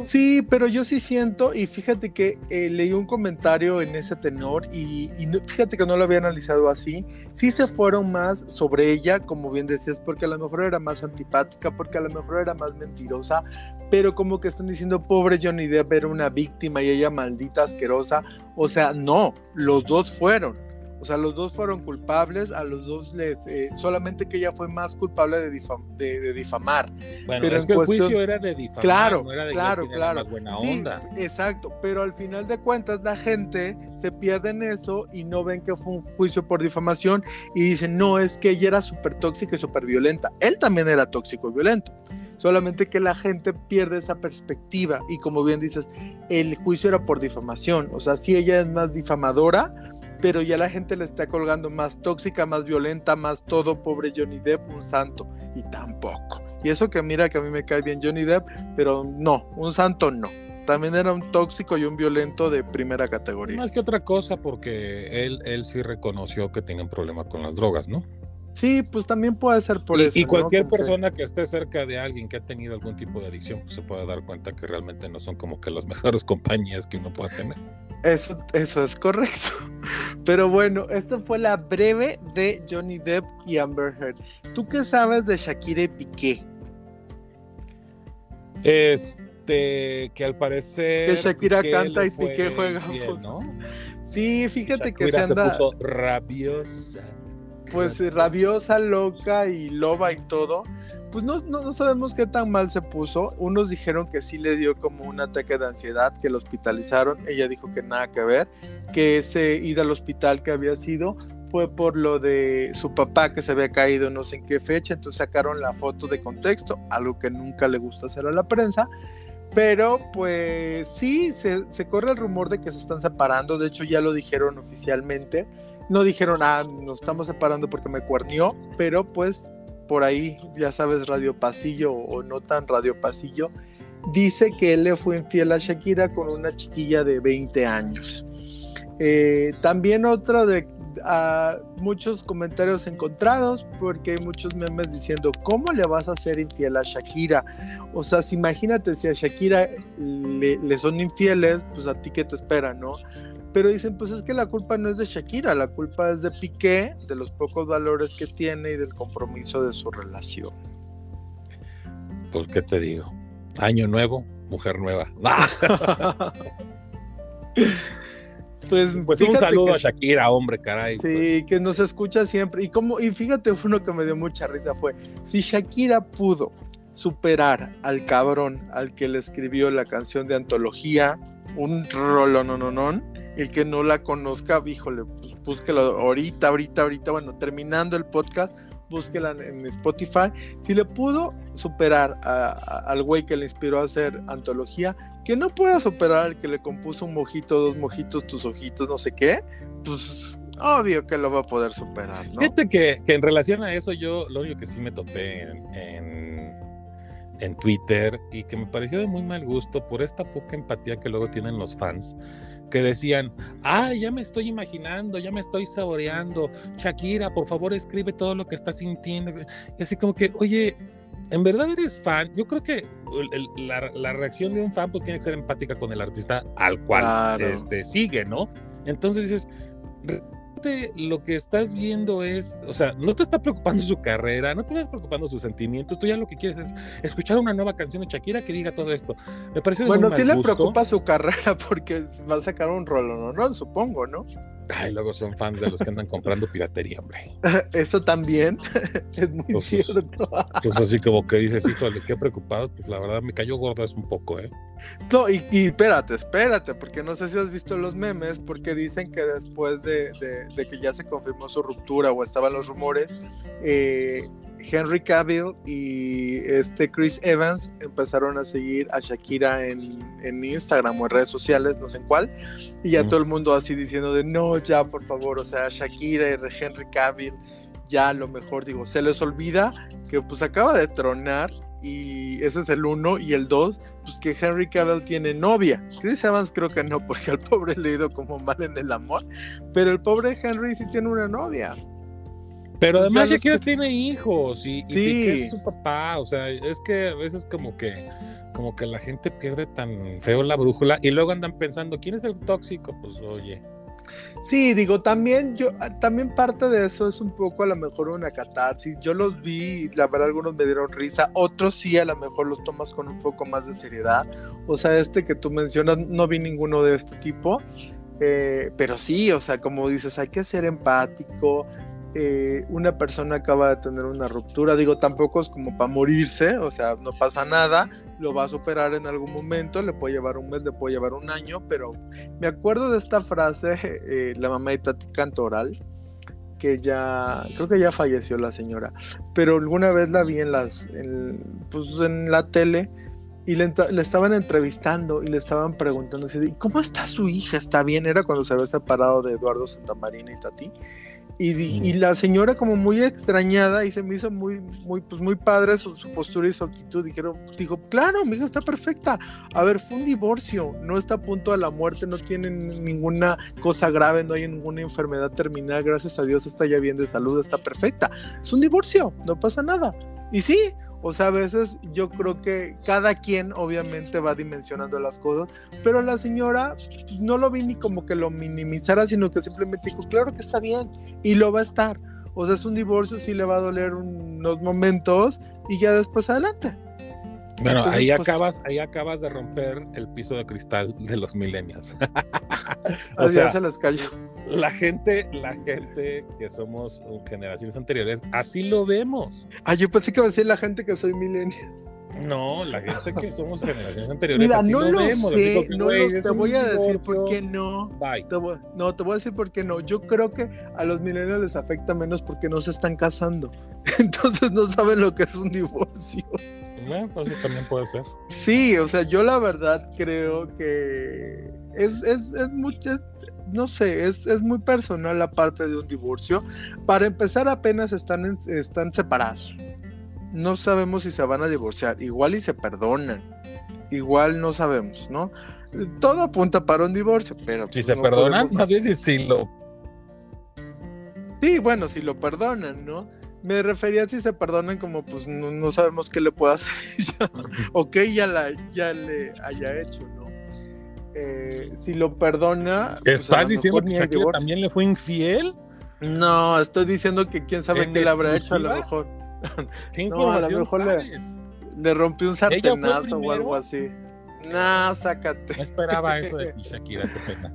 Sí, pero yo sí siento, y fíjate que eh, leí un comentario en ese tenor, y, y no- fíjate que no lo había analizado así. Sí se fueron más sobre ella, como bien decías, porque a lo mejor era más antipática, porque a lo mejor era más mentirosa, pero como que están diciendo, pobre Johnny Depp era una víctima y ella maldita asquerosa. O sea, no, los dos fueron. O sea, los dos fueron culpables, a los dos les, eh, solamente que ella fue más culpable de, difam- de- de difamar. Bueno, Pero es en que el cuestión- juicio era de difamar, Claro, no era de claro, claro. más buena Sí, onda. exacto, pero al final de cuentas la gente se pierde en eso y no ven que fue un juicio por difamación y dicen, no, es que ella era súper tóxica y súper violenta. Él también era tóxico y violento, solamente que la gente pierde esa perspectiva y como bien dices, el juicio era por difamación, o sea, sí ella es más difamadora, pero ya la gente le está colgando más tóxica, más violenta, más todo, pobre Johnny Depp, un santo, y tampoco. Y eso que mira que a mí me cae bien Johnny Depp, pero no, un santo no. También era un tóxico y un violento de primera categoría. Más que otra cosa, porque él, él sí reconoció que tenía un problema con las drogas, ¿no? Sí, pues también puede ser por y, eso. y ¿no? cualquier que- persona que esté cerca de alguien que ha tenido algún tipo de adicción, pues se puede dar cuenta que realmente no son como que las mejores compañías que uno pueda tener. Eso, eso es correcto. Pero bueno, esta fue la breve de Johnny Depp y Amber Heard. ¿Tú qué sabes de Shakira y Piqué? Este, que al parecer. Que Shakira Piqué canta y Piqué juega. Sí, fíjate que se anda puso rabiosa. pues rabiosa, loca y loba y todo. Pues no, no, no sabemos qué tan mal se puso. Unos dijeron que sí le dio como un ataque de ansiedad, que lo hospitalizaron. Ella dijo que nada que ver, que ese ida al hospital que había sido fue por lo de su papá que se había caído no sé en qué fecha, entonces sacaron la foto de contexto, algo que nunca le gusta hacer a la prensa. Pero pues sí, se, se corre el rumor de que se están separando, de hecho ya lo dijeron oficialmente. No dijeron, ah, nos estamos separando porque me cuernió, pero pues por ahí, ya sabes, Radio Pasillo o no tan Radio Pasillo, dice que él le fue infiel a Shakira con una chiquilla de 20 años. Eh, también otra de muchos comentarios encontrados, porque hay muchos memes diciendo, ¿cómo le vas a hacer infiel a Shakira? O sea, si imagínate si a Shakira le, son infieles, pues a ti qué te espera, ¿no? Pero dicen, pues es que la culpa no es de Shakira, la culpa es de Piqué, de los pocos valores que tiene y del compromiso de su relación. Pues, ¿qué te digo? Año nuevo, mujer nueva. Pues, Pues un saludo que- a Shakira, hombre, caray. pues. Sí, que nos escucha siempre. Y como, y fíjate, uno que me dio mucha risa fue, si Shakira pudo superar al cabrón al que le escribió la canción de antología, un rolonononón, el que no la conozca, híjole, pues búsquelo ahorita, ahorita, ahorita, bueno, terminando el podcast, búsquela en, Spotify. Si le pudo superar a- al güey que le inspiró a hacer antología, que no pueda superar al que le compuso un mojito, dos mojitos, tus ojitos, no sé qué, pues obvio que lo va a poder superar, ¿no? Fíjate que, que en relación a eso, yo lo único que sí me topé en, en Twitter y que me pareció de muy mal gusto por esta poca empatía que luego tienen los fans, que decían, ay, ya me estoy imaginando, ya me estoy saboreando, Shakira, por favor escribe todo lo que estás sintiendo. Y así como que, oye, ¿en verdad eres fan? Yo creo que el- la, la reacción de un fan pues tiene que ser empática con el artista al cual Claro. este, sigue, ¿no? Entonces dices, realmente lo que estás viendo es, o sea, no te está preocupando su carrera, no te está preocupando sus sentimientos, tú ya lo que quieres es escuchar una nueva canción de Shakira que diga todo esto. Me parece Bueno, sí le preocupa su carrera porque va a sacar un rolo, ¿no? no supongo, ¿no? Ay, luego son fans de los que andan comprando piratería, hombre. Eso también es muy pues, cierto. Pues así como que dices, híjole, qué preocupado, pues la verdad me cayó gorda es un poco, ¿eh? No, y, espérate, espérate, porque no sé si has visto los memes, porque dicen que después de, de que ya se confirmó su ruptura o estaban los rumores, eh, Henry Cavill y este Chris Evans empezaron a seguir a Shakira en, Instagram o en redes sociales, no sé en cuál, y ya todo el mundo así diciendo de no, ya por favor, o sea, Shakira y Henry Cavill, ya a lo mejor digo, se les olvida que pues acaba de tronar y ese es el uno y el dos, pues que Henry Cavill tiene novia. Chris Evans creo que no, porque al pobre le ha ido como mal en el amor, pero el pobre Henry sí tiene una novia. Pero pues además Shakira tiene hijos y, es su papá, o sea, es que a veces como que como que la gente pierde tan feo la brújula y luego andan pensando, ¿quién es el tóxico? Pues oye. Sí, digo, también yo, también parte de eso es un poco a lo mejor una catarsis. Yo los vi, la verdad algunos me dieron risa, otros sí a lo mejor los tomas con un poco más de seriedad. O sea, este que tú mencionas, no vi ninguno de este tipo. Eh, pero sí, o sea, como dices, hay que ser empático, eh, una persona acaba de tener una ruptura, digo, tampoco es como para morirse, o sea, no pasa nada, lo va a superar en algún momento, le puede llevar un mes, le puede llevar un año, pero me acuerdo de esta frase, eh, la mamá de Tati Cantoral, que ya, creo que ya falleció la señora, pero alguna vez la vi en las, pues en la tele y le, le, estaban entrevistando y le estaban preguntando, ¿cómo está su hija? ¿Está bien? Era cuando se había separado de Eduardo Santamarina y Tati. Y, la señora como muy extrañada y se me hizo muy, muy, pues muy padre su, postura y su actitud. Dijeron, dijo, claro, mi hija está perfecta. A ver, fue un divorcio, no está a punto de la muerte, no tiene ninguna cosa grave, no hay ninguna enfermedad terminal, gracias a Dios está ya bien de salud, está perfecta. Es un divorcio, no pasa nada. Y sí, o sea, a veces yo creo que cada quien obviamente va dimensionando las cosas, pero la señora pues, no lo vi ni como que lo minimizara, sino que simplemente dijo, claro que está bien y lo va a estar. O sea, es un divorcio, sí le va a doler unos momentos y ya después adelante. Bueno, ahí pues, acabas, ahí acabas de romper el piso de cristal de los millennials. o sea, se les cayó. La gente, la gente que somos generaciones anteriores, así lo vemos. Ah, yo pensé que iba a decir la gente que soy millennial. No, la gente que somos generaciones anteriores, así no lo, vemos. Sé, no lo, te voy a decir por qué no. no, te voy a decir por qué no. Yo creo que a los millennials les afecta menos porque no se están casando. Entonces no saben lo que es un divorcio. Bueno, pues también puede ser. Sí, o sea, yo la verdad creo que es, es, es mucho, no sé, es, es, muy personal la parte de un divorcio. Para empezar, apenas están, están separados. No sabemos si se van a divorciar. Igual y se perdonan. Igual no sabemos, ¿no? Todo apunta para un divorcio, pero... Si pues se perdonan, más bien si, si lo... Sí, bueno, si lo perdonan, ¿no? Me refería a si se perdonan como pues no, sabemos qué le puede hacer ella o que ella la, ya le haya hecho, ¿no? Eh, si lo perdona... Pues, ¿Estás diciendo que Shakira también le fue infiel? No, estoy diciendo que quién sabe qué le habrá hecho a lo mejor. no, a lo mejor le, le, rompió un sartenazo o algo así. No, sácate. No esperaba eso de Shakira, qué pena.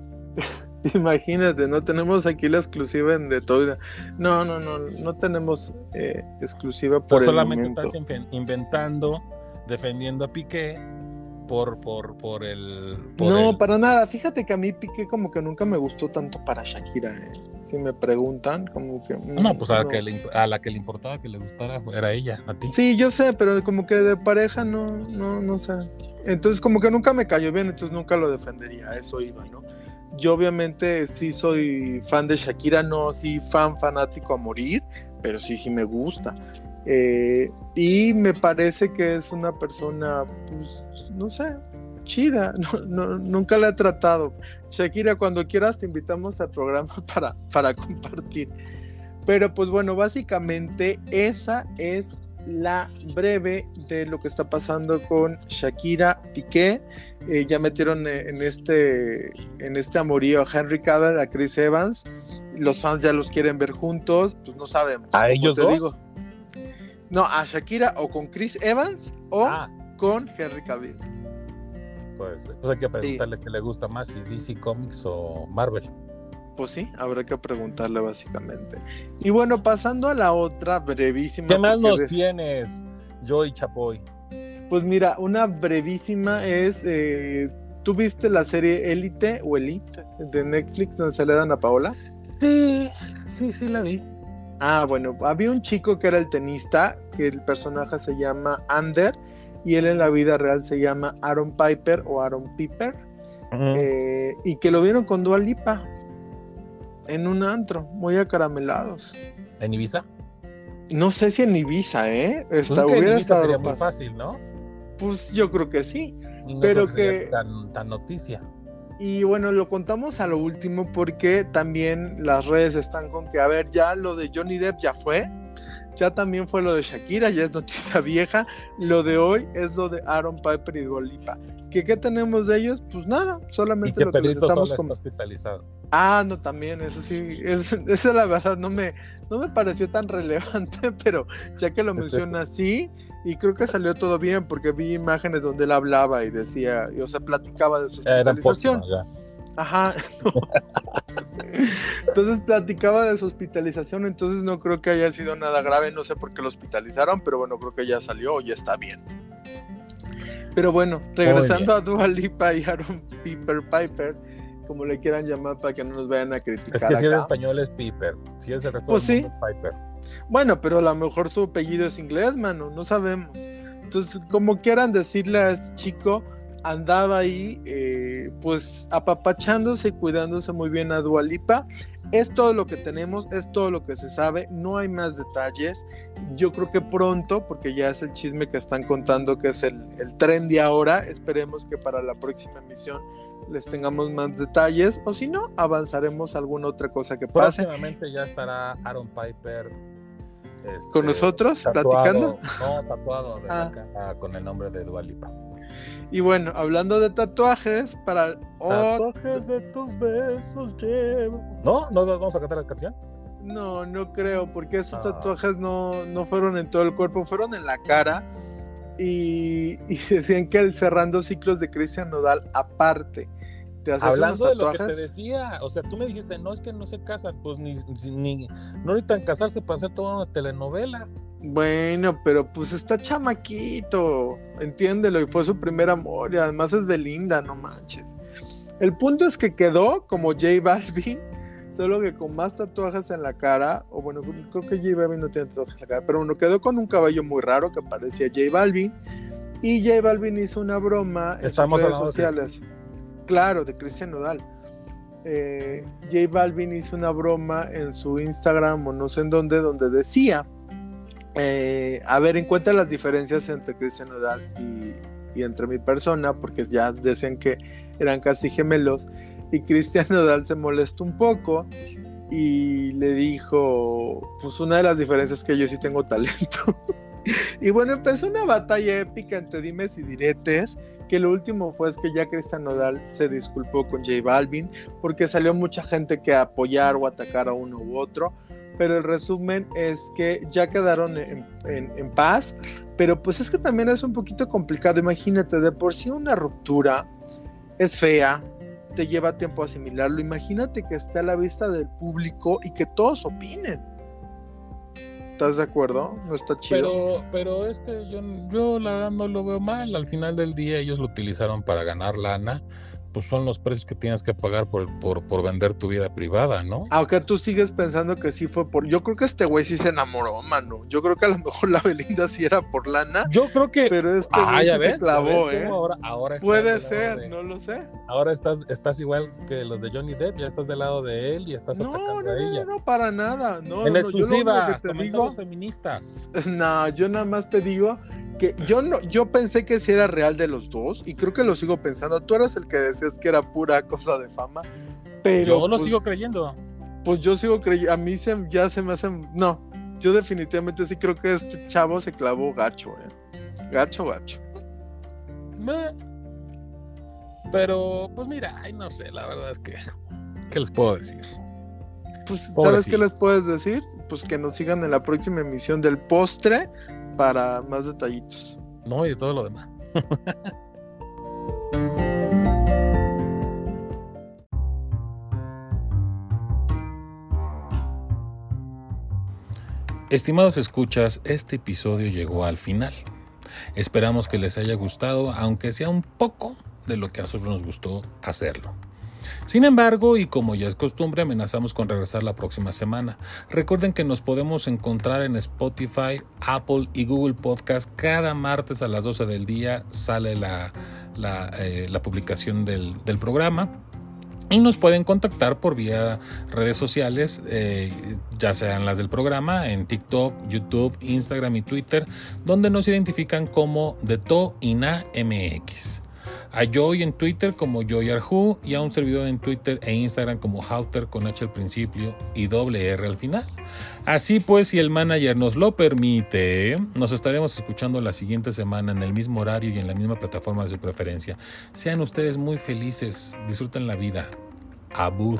Imagínate, no tenemos aquí la exclusiva en de todo. No, no, no, no tenemos eh, exclusiva por solamente estás inventando, defendiendo a Piqué por, por, por el. no, para nada. Fíjate que a mí Piqué como que nunca me gustó tanto para Shakira. Eh. Si me preguntan, como que. No, pues a, La que le, a la que le importaba que le gustara era ella, a ti. Sí, yo sé, pero como que de pareja no, no, no sé. Entonces, como que nunca me cayó bien, entonces nunca lo defendería. Eso iba, ¿no? Yo obviamente sí soy fan de Shakira, no sí fan fanático a morir, pero sí, sí me gusta. Eh, y me parece que es una persona, pues, no sé, chida, nunca la he tratado. Shakira, cuando quieras te invitamos al programa para, para compartir. Pero pues bueno, básicamente esa es la breve de lo que está pasando con Shakira Piqué. Eh, ya metieron eh, en este, en este amorío a Henry Cavill, a Chris Evans. los fans ya los quieren ver juntos, pues no sabemos. ¿A ellos te dos? digo. No, a Shakira o con Chris Evans o Ah, con Henry Cavill. pues, pues hay que preguntarle qué le gusta más, si DC Comics o Marvel. Pues sí, habrá que preguntarle básicamente. Y bueno, pasando a la otra brevísima. ¿Qué más nos tienes, Joy Chapoy? Pues mira, una brevísima es, eh, ¿tú viste la serie Elite o Elite de Netflix donde se le dan a Paola? Sí, sí, sí la vi. Ah, bueno, había un chico que era el tenista, que el personaje se llama Ander, y él en la vida real se llama Aaron Piper o Aaron Piper, eh, y que lo vieron con Dua Lipa en un antro, muy acaramelados. ¿En Ibiza? No sé si en Ibiza, ¿eh? Pues que en hubiera Ibiza estado sería muy fácil, ¿no? Pues yo creo que sí. No Pero que- tan, tan noticia. Y bueno, lo contamos a lo último porque también las redes están con que, a ver, ya lo de Johnny Depp ya fue, ya también fue lo de Shakira, ya es noticia vieja, lo de hoy es lo de Aaron Piper y Dua Lipa. ¿Qué, ¿Qué tenemos de ellos? Pues nada, solamente que lo que les estamos está hospitalizado. Ah, no, también, eso sí, es, esa la verdad no me, no me pareció tan relevante, pero ya que lo menciona así, y creo que salió todo bien, porque vi imágenes donde él hablaba y decía, y, o sea, platicaba de su Era hospitalización. Ajá. no. entonces platicaba de su hospitalización, entonces no creo que haya sido nada grave, no sé por qué lo hospitalizaron, pero bueno, creo que ya salió ya está bien. Pero bueno, regresando a Dua Lipa y Aaron Piper Piper, como le quieran llamar para que no nos vayan a criticar. Es que si es español es Piper. Si es el resto Pues del mundo Piper. Bueno, pero a lo mejor su apellido es inglés, mano, no sabemos. Entonces, como quieran decirle a este chico, andaba ahí, eh, pues apapachándose y cuidándose muy bien a Dualipa. Es todo lo que tenemos, es todo lo que se sabe, no hay más detalles. Yo creo que pronto, porque ya es el chisme que están contando, que es el, el tren de ahora, esperemos que para la próxima emisión les tengamos más detalles, o si no, avanzaremos a alguna otra cosa que pase. Próximamente ya estará Aaron Piper. este, ¿Con nosotros, tatuado- platicando? No, tatuado de Ah. cara con el nombre de Dualipa. Y bueno, hablando de tatuajes, para Tatuajes de tus besos llevo. ¿No? ¿No vamos a cantar la canción? No, no creo, porque esos Ah. tatuajes no, no fueron en todo el cuerpo, fueron en la cara. Y, y decían que el cerrando ciclos de Cristian Nodal aparte. Te haces Hablando de lo que te decía, o sea, tú me dijiste, no es que no se casan, pues ni, ni no necesitan casarse para hacer toda una telenovela. Bueno, pero pues está chamaquito, entiéndelo, y fue su primer amor, y además es Belinda, no manches. El punto es que quedó como J Balvin, solo que con más tatuajes en la cara, o bueno, creo que J Balvin no tiene tatuajes en la cara, pero bueno, quedó con un cabello muy raro que parecía J Balvin, y J Balvin hizo una broma en Estamos sus redes de sociales. Claro, de Cristian Nodal. Eh, J Balvin hizo una broma en su Instagram o no sé en dónde, donde decía, eh, a ver, encuentra las diferencias entre Cristian Nodal y, entre mi persona, porque ya decían que eran casi gemelos, y Cristian Nodal se molestó un poco y le dijo, pues una de las diferencias es que yo sí tengo talento. y bueno, empezó una batalla épica entre dimes y diretes, que lo último fue es que ya Cristian Nodal se disculpó con J Balvin, porque salió mucha gente que apoyar o atacar a uno u otro, pero el resumen es que ya quedaron en, en- en paz, pero pues es que también es un poquito complicado, imagínate, de por sí una ruptura es fea, te lleva tiempo asimilarlo, imagínate que esté a la vista del público y que todos opinen. ¿Estás de acuerdo? No está chido. Pero, pero es que yo, yo la verdad no lo veo mal. Al final del día ellos lo utilizaron para ganar lana. Pues son los precios que tienes que pagar por, por, por vender tu vida privada, ¿no? Aunque tú sigues pensando que sí fue por. Yo creo que este güey sí se enamoró, mano. Yo creo que a lo mejor la Belinda sí era por lana, Yo creo que. pero este Ah, güey ya sí ves. se clavó, ¿ya ves ¿eh? Ahora, ahora Puede ser, de- no lo sé. Ahora estás, estás igual que los de Johnny Depp, ya estás del lado de él y estás No, atacando no, a no, ella. no, no, para nada. No, en no, no, yo lo exclusiva, que te digo, feministas. no, yo nada más te digo que yo no, yo pensé que sí era real de los dos y creo que lo sigo pensando. Tú eras el que decías que era pura cosa de fama, pero Yo lo pues, sigo creyendo. pues yo sigo creyendo. A mí se, ya se me hacen, no, yo definitivamente sí creo que este chavo se clavó gacho, eh. Gacho, gacho. Meh. Pero, pues mira, ay, no sé, la verdad es que. ¿Qué les puedo decir? pues, ¿sabes qué les puedes decir? Pues que nos sigan en la próxima emisión del postre para más detallitos. No, y de todo lo demás. Estimados escuchas, este episodio llegó al final. Esperamos que les haya gustado, aunque sea un poco de lo que a nosotros nos gustó hacerlo. Sin embargo, y como ya es costumbre, amenazamos con regresar la próxima semana. Recuerden que nos podemos encontrar en Spotify, Apple y Google Podcast. Cada martes a las 12 del día sale la, eh, la publicación del, del programa. Y nos pueden contactar por vía redes sociales, eh, ya sean las del programa, en TikTok, YouTube, Instagram y Twitter, donde nos identifican como de To Ina MX. A Joy en Twitter como Joy Arju y a un servidor en Twitter e Instagram como Hauter con H al principio y doble R al final. Así pues, si el manager nos lo permite, nos estaremos escuchando la siguiente semana en el mismo horario y en la misma plataforma de su preferencia. Sean ustedes muy felices, disfruten la vida. Abur.